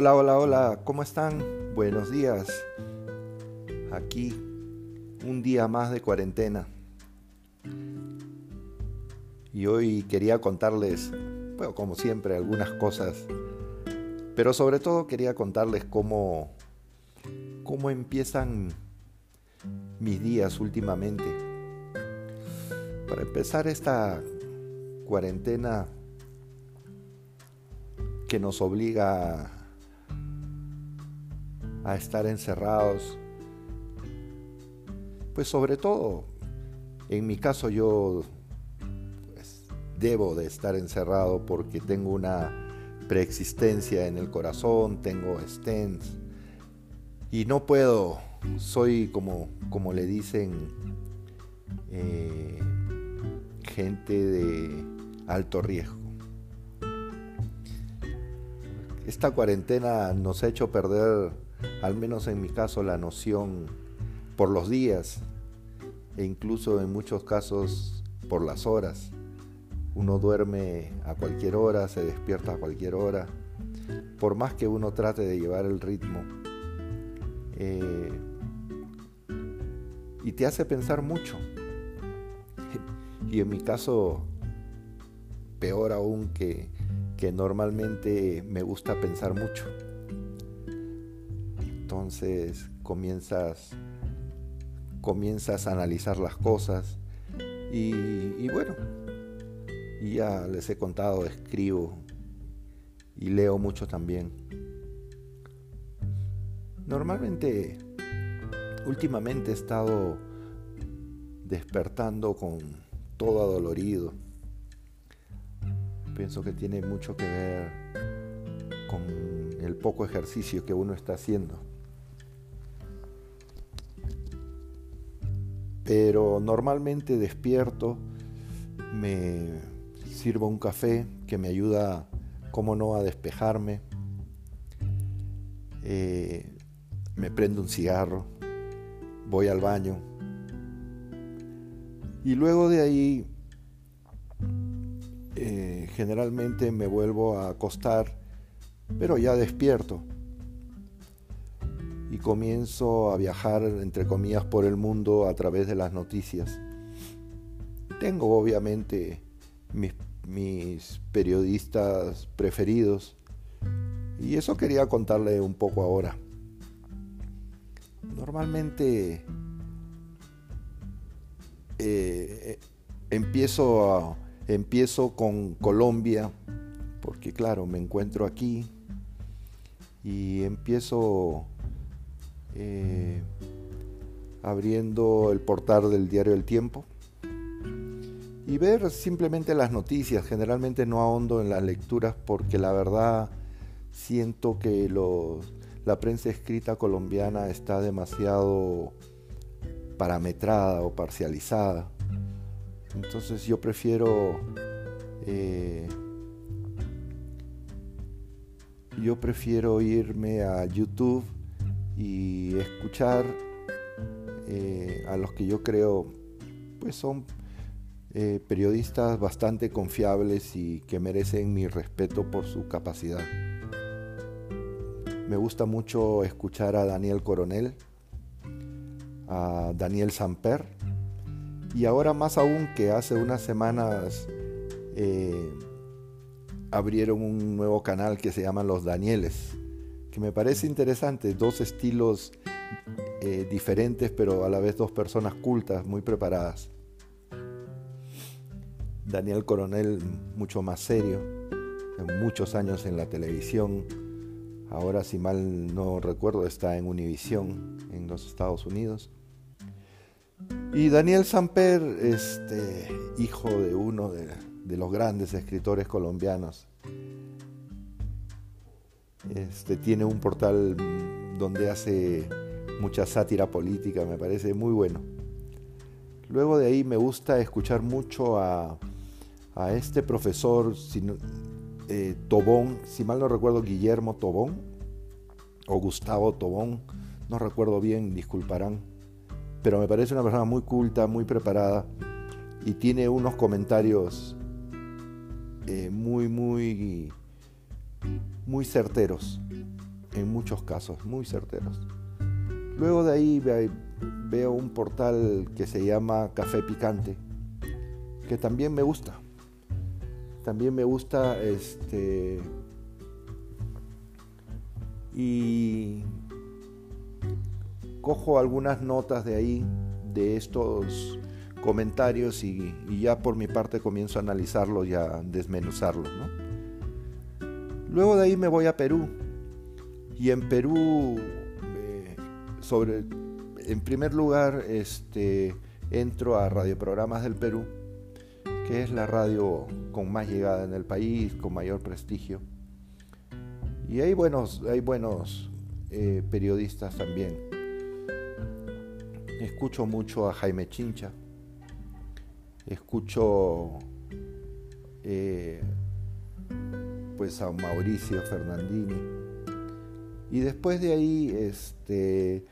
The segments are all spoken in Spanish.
Hola, hola, hola, ¿cómo están? Buenos días. Aquí un día más de cuarentena. Y hoy quería contarles, bueno, como siempre, algunas cosas, pero sobre todo quería contarles cómo, cómo empiezan mis días últimamente. Para empezar esta cuarentena que nos obliga a estar encerrados. Pues sobre todo, en mi caso yo pues, debo de estar encerrado porque tengo una preexistencia en el corazón, tengo stents y no puedo, soy como, como le dicen eh, gente de alto riesgo. Esta cuarentena nos ha hecho perder al menos en mi caso, la noción por los días e incluso en muchos casos por las horas. Uno duerme a cualquier hora, se despierta a cualquier hora, por más que uno trate de llevar el ritmo. Eh, y te hace pensar mucho. Y en mi caso, peor aún que, que normalmente me gusta pensar mucho entonces comienzas, comienzas a analizar las cosas y, bueno, ya les he contado, escribo y leo mucho también. Normalmente, últimamente he estado despertando con todo adolorido. Pienso que tiene mucho que ver con el poco ejercicio que uno está haciendo. Pero normalmente despierto, me sirvo un café que me ayuda, como no, a despejarme, eh, me prendo un cigarro, voy al baño. Y luego de ahí eh, generalmente me vuelvo a acostar, pero ya despierto y comienzo a viajar, entre comillas, por el mundo a través de las noticias. Tengo obviamente mis, periodistas preferidos y eso quería contarle un poco ahora. Normalmente eh, empiezo, empiezo con Colombia, porque claro, me encuentro aquí y empiezo eh, abriendo el portal del diario El Tiempo y ver simplemente las noticias. Generalmente no ahondo en las lecturas porque la verdad siento que la prensa escrita colombiana está demasiado parametrada o parcializada. Entonces yo prefiero eh, yo prefiero irme a YouTube y escuchar eh, a los que yo creo pues son eh, periodistas bastante confiables y que merecen mi respeto por su capacidad. Me gusta mucho escuchar a Daniel Coronel, a Daniel Samper y ahora más aún que hace unas semanas eh, abrieron un nuevo canal que se llama Los Danieles que me parece interesante, dos estilos eh, diferentes, pero a la vez dos personas cultas, muy preparadas. Daniel Coronel, mucho más serio, muchos años en la televisión, ahora si mal no recuerdo está en Univision en los Estados Unidos. Y Daniel Samper, este, hijo de uno de los grandes escritores colombianos, este, tiene un portal donde hace mucha sátira política, me parece muy bueno. Luego de ahí me gusta escuchar mucho a, este profesor eh, Tobón, si mal no recuerdo, Guillermo Tobón o Gustavo Tobón, no recuerdo bien, disculparán, pero me parece una persona muy culta, muy preparada y tiene unos comentarios eh, muy, muy muy certeros. en muchos casos, muy certeros. Luego de ahí veo un portal que se llama Café Picante, que también me gusta. También me gusta este y cojo algunas notas de ahí, de estos comentarios y, ya por mi parte comienzo a analizarlos y a desmenuzarlos. Luego de ahí me voy a Perú y en Perú, eh, sobre, en primer lugar, este, entro a Radioprogramas del Perú, que es la radio con más llegada en el país, con mayor prestigio. Y hay buenos, hay buenos eh, periodistas también. Escucho mucho a Jaime Chincha, escucho eh, pues a Mauricio Fernandini y después de ahí este,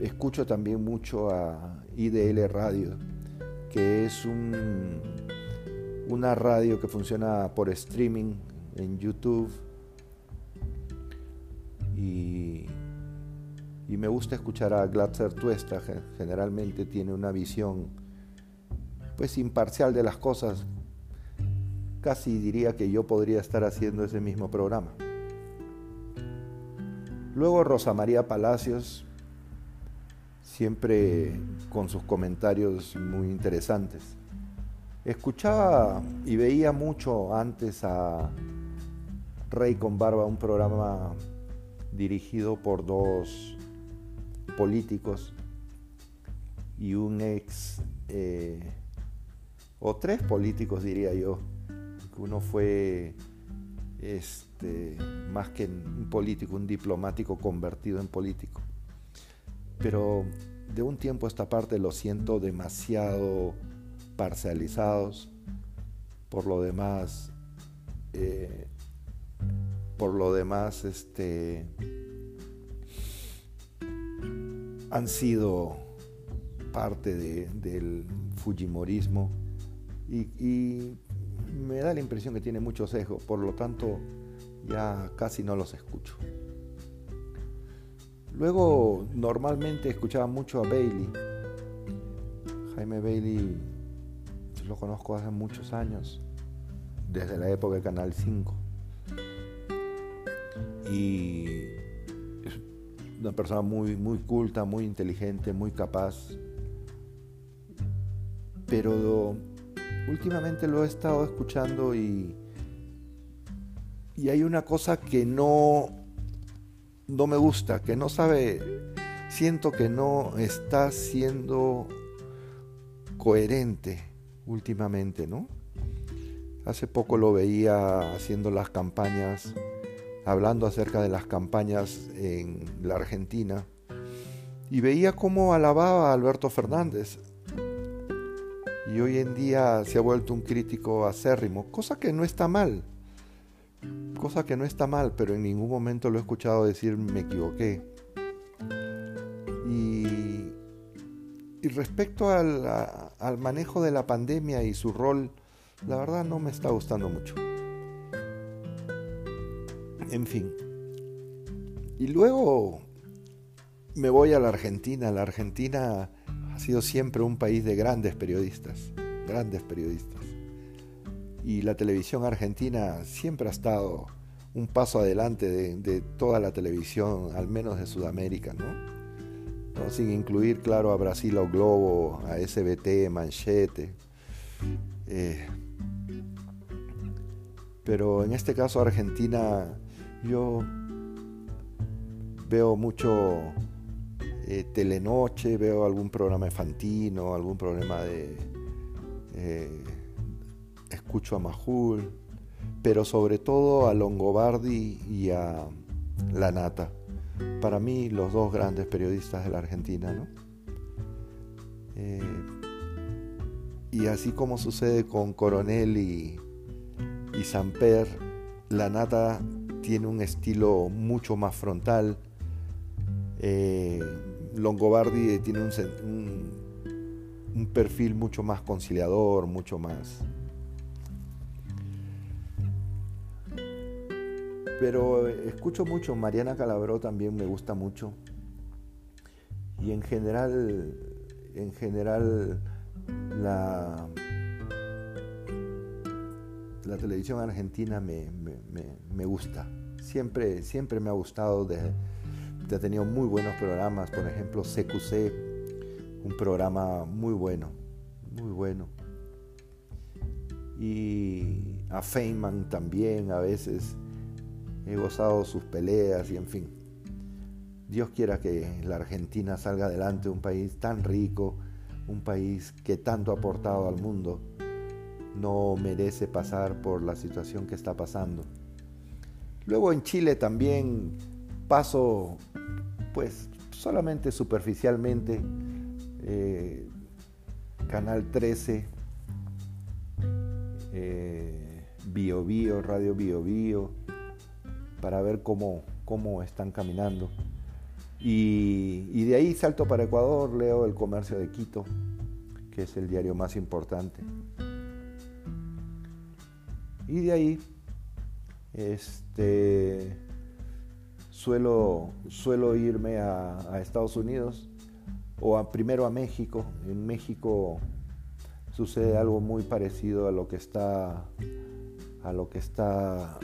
escucho también mucho a IDL Radio, que es un, una radio que funciona por streaming en YouTube y, y me gusta escuchar a Glatzer Tuesta, generalmente tiene una visión pues imparcial de las cosas. Casi diría que yo podría estar haciendo ese mismo programa. Luego Rosa María Palacios, siempre con sus comentarios muy interesantes. Escuchaba y veía mucho antes a Rey con Barba, un programa dirigido por dos políticos y un ex, eh, o tres políticos diría yo. Uno fue este, más que un político, un diplomático convertido en político. Pero de un tiempo a esta parte lo siento demasiado parcializados. Por lo demás, eh, por lo demás, este, han sido parte del Fujimorismo y, me da la impresión que tiene mucho sesgo, por lo tanto ya casi no los escucho. Luego normalmente escuchaba mucho a Bailey. Jaime Bailey lo conozco hace muchos años, desde la época de Canal 5 y es una persona muy, muy culta, muy inteligente, muy capaz. Pero últimamente lo he estado escuchando y, y hay una cosa que no, no me gusta, que no sabe, siento que no está siendo coherente últimamente, ¿no? Hace poco lo veía haciendo las campañas hablando acerca de las campañas en la Argentina y veía cómo alababa a Alberto Fernández. Y hoy en día se ha vuelto un crítico acérrimo, cosa que no está mal, cosa que no está mal, pero en ningún momento lo he escuchado decir me equivoqué. Y, y respecto al, al manejo de la pandemia y su rol, la verdad no me está gustando mucho. En fin. Y luego me voy a la Argentina. La Argentina ha sido siempre un país de grandes periodistas, grandes periodistas. Y la televisión argentina siempre ha estado un paso adelante de, toda la televisión, al menos de Sudamérica, ¿no? Sin incluir, claro, a Brasil o Globo, a SBT, Manchete. Eh, pero en este caso Argentina yo veo mucho eh, telenoche, veo algún programa infantino, algún programa de... Eh, escucho a Majul, pero sobre todo a Longobardi y a La Nata. Para mí los dos grandes periodistas de la Argentina, ¿no? Eh, y así como sucede con Coronel y, y Samper, La Nata tiene un estilo mucho más frontal. Longobardi tiene un, perfil mucho más conciliador, mucho más... pero escucho mucho, Mariana Calabró también me gusta mucho. Y en general, en general, la, la televisión argentina me, me, gusta. Siempre, siempre me ha gustado. He tenido muy buenos programas, por ejemplo, CQC, un programa muy bueno, muy bueno. Y a Feynman también a veces he gozado sus peleas y en fin. Dios quiera que la Argentina salga adelante, un país tan rico, un país que tanto ha aportado al mundo, no merece pasar por la situación que está pasando. Luego en Chile también paso, pues solamente superficialmente, eh, Canal 13, eh, Bio Bio, Radio Bio Bio, para ver cómo, cómo están caminando. Y, y, de ahí salto para Ecuador, leo El Comercio de Quito, que es el diario más importante. Y de ahí este, suelo, suelo irme a, Estados Unidos o a, primero a México. En México sucede algo muy parecido a lo que está a lo que está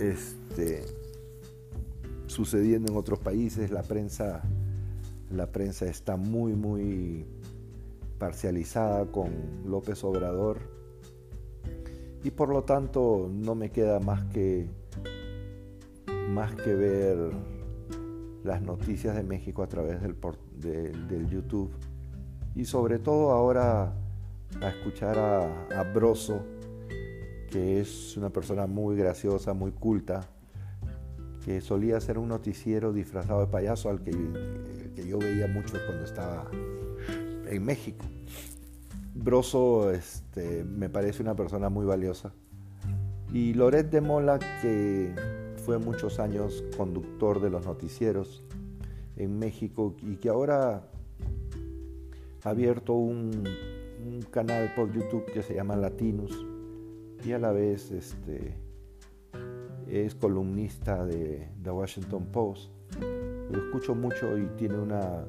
este, sucediendo en otros países. La prensa, la prensa está muy, muy parcializada con López Obrador y por lo tanto no me queda más que, más que ver las noticias de México a través del, YouTube y sobre todo ahora a escuchar a, a Broso, que es una persona muy graciosa, muy culta, que solía ser un noticiero disfrazado de payaso al que, que yo veía mucho cuando estaba en México. Broso este, me parece una persona muy valiosa. Y Loret de Mola, que fue muchos años conductor de los noticieros en México y que ahora ha abierto un, canal por YouTube que se llama Latinus y a la vez este, es columnista de The Washington Post. Lo escucho mucho y tiene una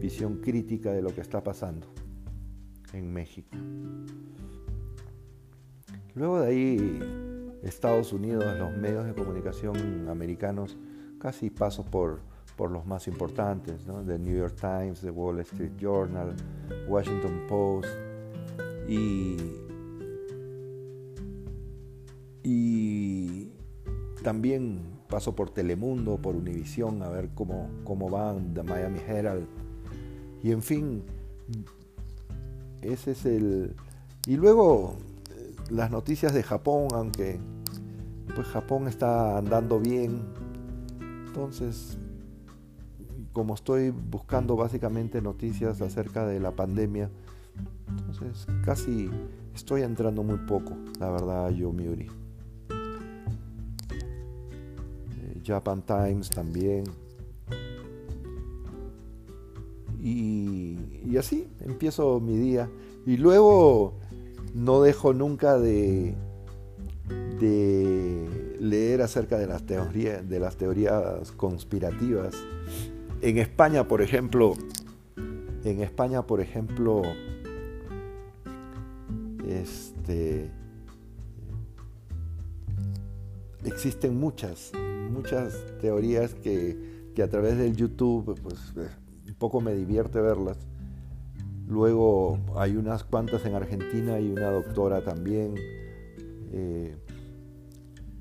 visión crítica de lo que está pasando en México. Luego de ahí, Estados Unidos, los medios de comunicación americanos, casi paso por, por los más importantes, ¿no? The New York Times, The Wall Street Journal, Washington Post, y, y también paso por Telemundo, por Univision, a ver cómo, cómo van, The Miami Herald, y en fin, ese es el... Y luego las noticias de Japón, aunque pues Japón está andando bien. Entonces, como estoy buscando básicamente noticias acerca de la pandemia, entonces casi estoy entrando muy poco, la verdad, yo Miuri. Eh, Japan Times también. Y, así empiezo mi día. Y luego no dejo nunca de, de leer acerca de las, teorías, de las teorías conspirativas. En España, por ejemplo, en España, por ejemplo, este, existen muchas, muchas teorías que, que a través del YouTube pues, poco me divierte verlas. Luego hay unas cuantas en Argentina y una doctora también. Eh,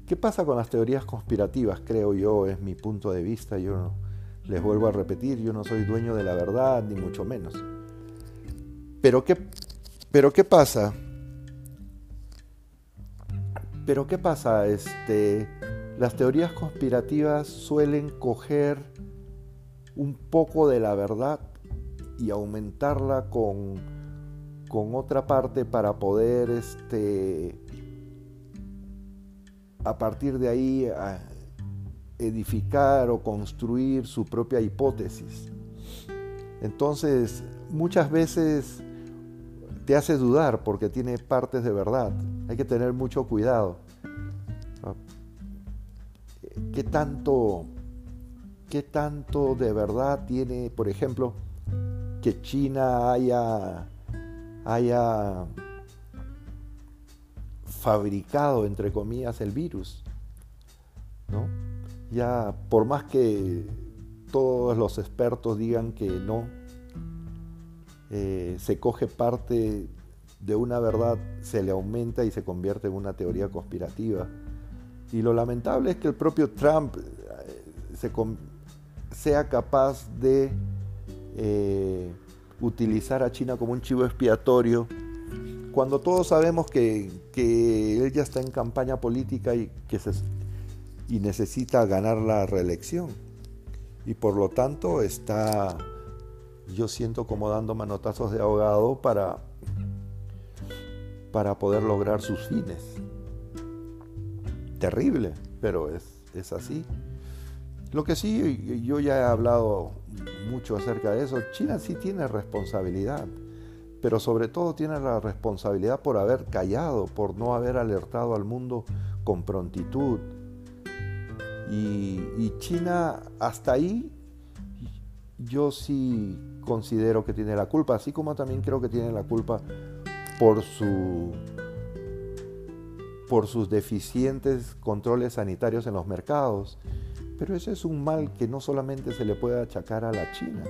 ¿Qué pasa con las teorías conspirativas? Creo yo, es mi punto de vista. Yo les vuelvo a repetir, yo no soy dueño de la verdad, ni mucho menos. Pero ¿qué, pero qué pasa? Pero ¿qué pasa? Este, las teorías conspirativas suelen coger un poco de la verdad y aumentarla con, con otra parte para poder este, a partir de ahí edificar o construir su propia hipótesis. Entonces, muchas veces te hace dudar porque tiene partes de verdad. Hay que tener mucho cuidado. qué tanto, qué tanto de verdad tiene, por ejemplo, que China haya, haya fabricado, entre comillas, el virus. ¿no? Ya por más que todos los expertos digan que no, eh, se coge parte de una verdad, se le aumenta y se convierte en una teoría conspirativa. Y lo lamentable es que el propio Trump eh, sea capaz de eh, utilizar a China como un chivo expiatorio, cuando todos sabemos que, que él ya está en campaña política y, que se, y necesita ganar la reelección. Y por lo tanto está, yo siento como dando manotazos de ahogado para, para poder lograr sus fines. Terrible, pero es, es así. Lo que sí, yo ya he hablado mucho acerca de eso, China sí tiene responsabilidad, pero sobre todo tiene la responsabilidad por haber callado, por no haber alertado al mundo con prontitud. Y, China hasta ahí yo sí considero que tiene la culpa, así como también creo que tiene la culpa por su por sus deficientes controles sanitarios en los mercados pero ese es un mal que no solamente se le puede achacar a la China.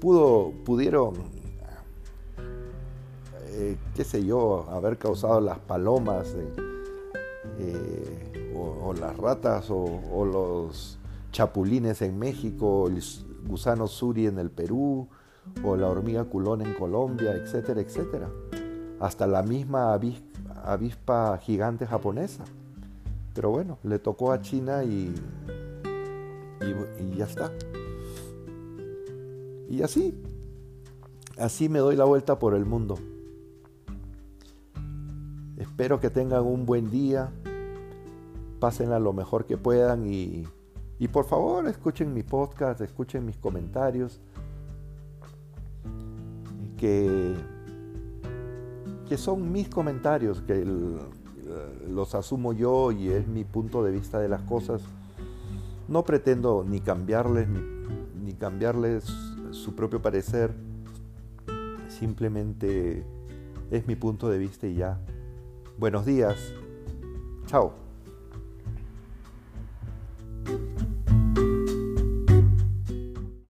Pudo, pudieron, eh, qué sé yo, haber causado las palomas eh, eh, o, las ratas o, los chapulines en México, el gusano suri en el Perú o la hormiga culón en Colombia, etcétera, etcétera. Hasta la misma avispa gigante japonesa. Pero bueno, le tocó a China y, y, ya está. Y así, así me doy la vuelta por el mundo. Espero que tengan un buen día, pásenla lo mejor que puedan y, y por favor escuchen mi podcast, escuchen mis comentarios, que, que son mis comentarios, que el, los asumo yo y es mi punto de vista de las cosas. No pretendo ni cambiarles ni, cambiarles su propio parecer. Simplemente es mi punto de vista y ya. Buenos días. Chao.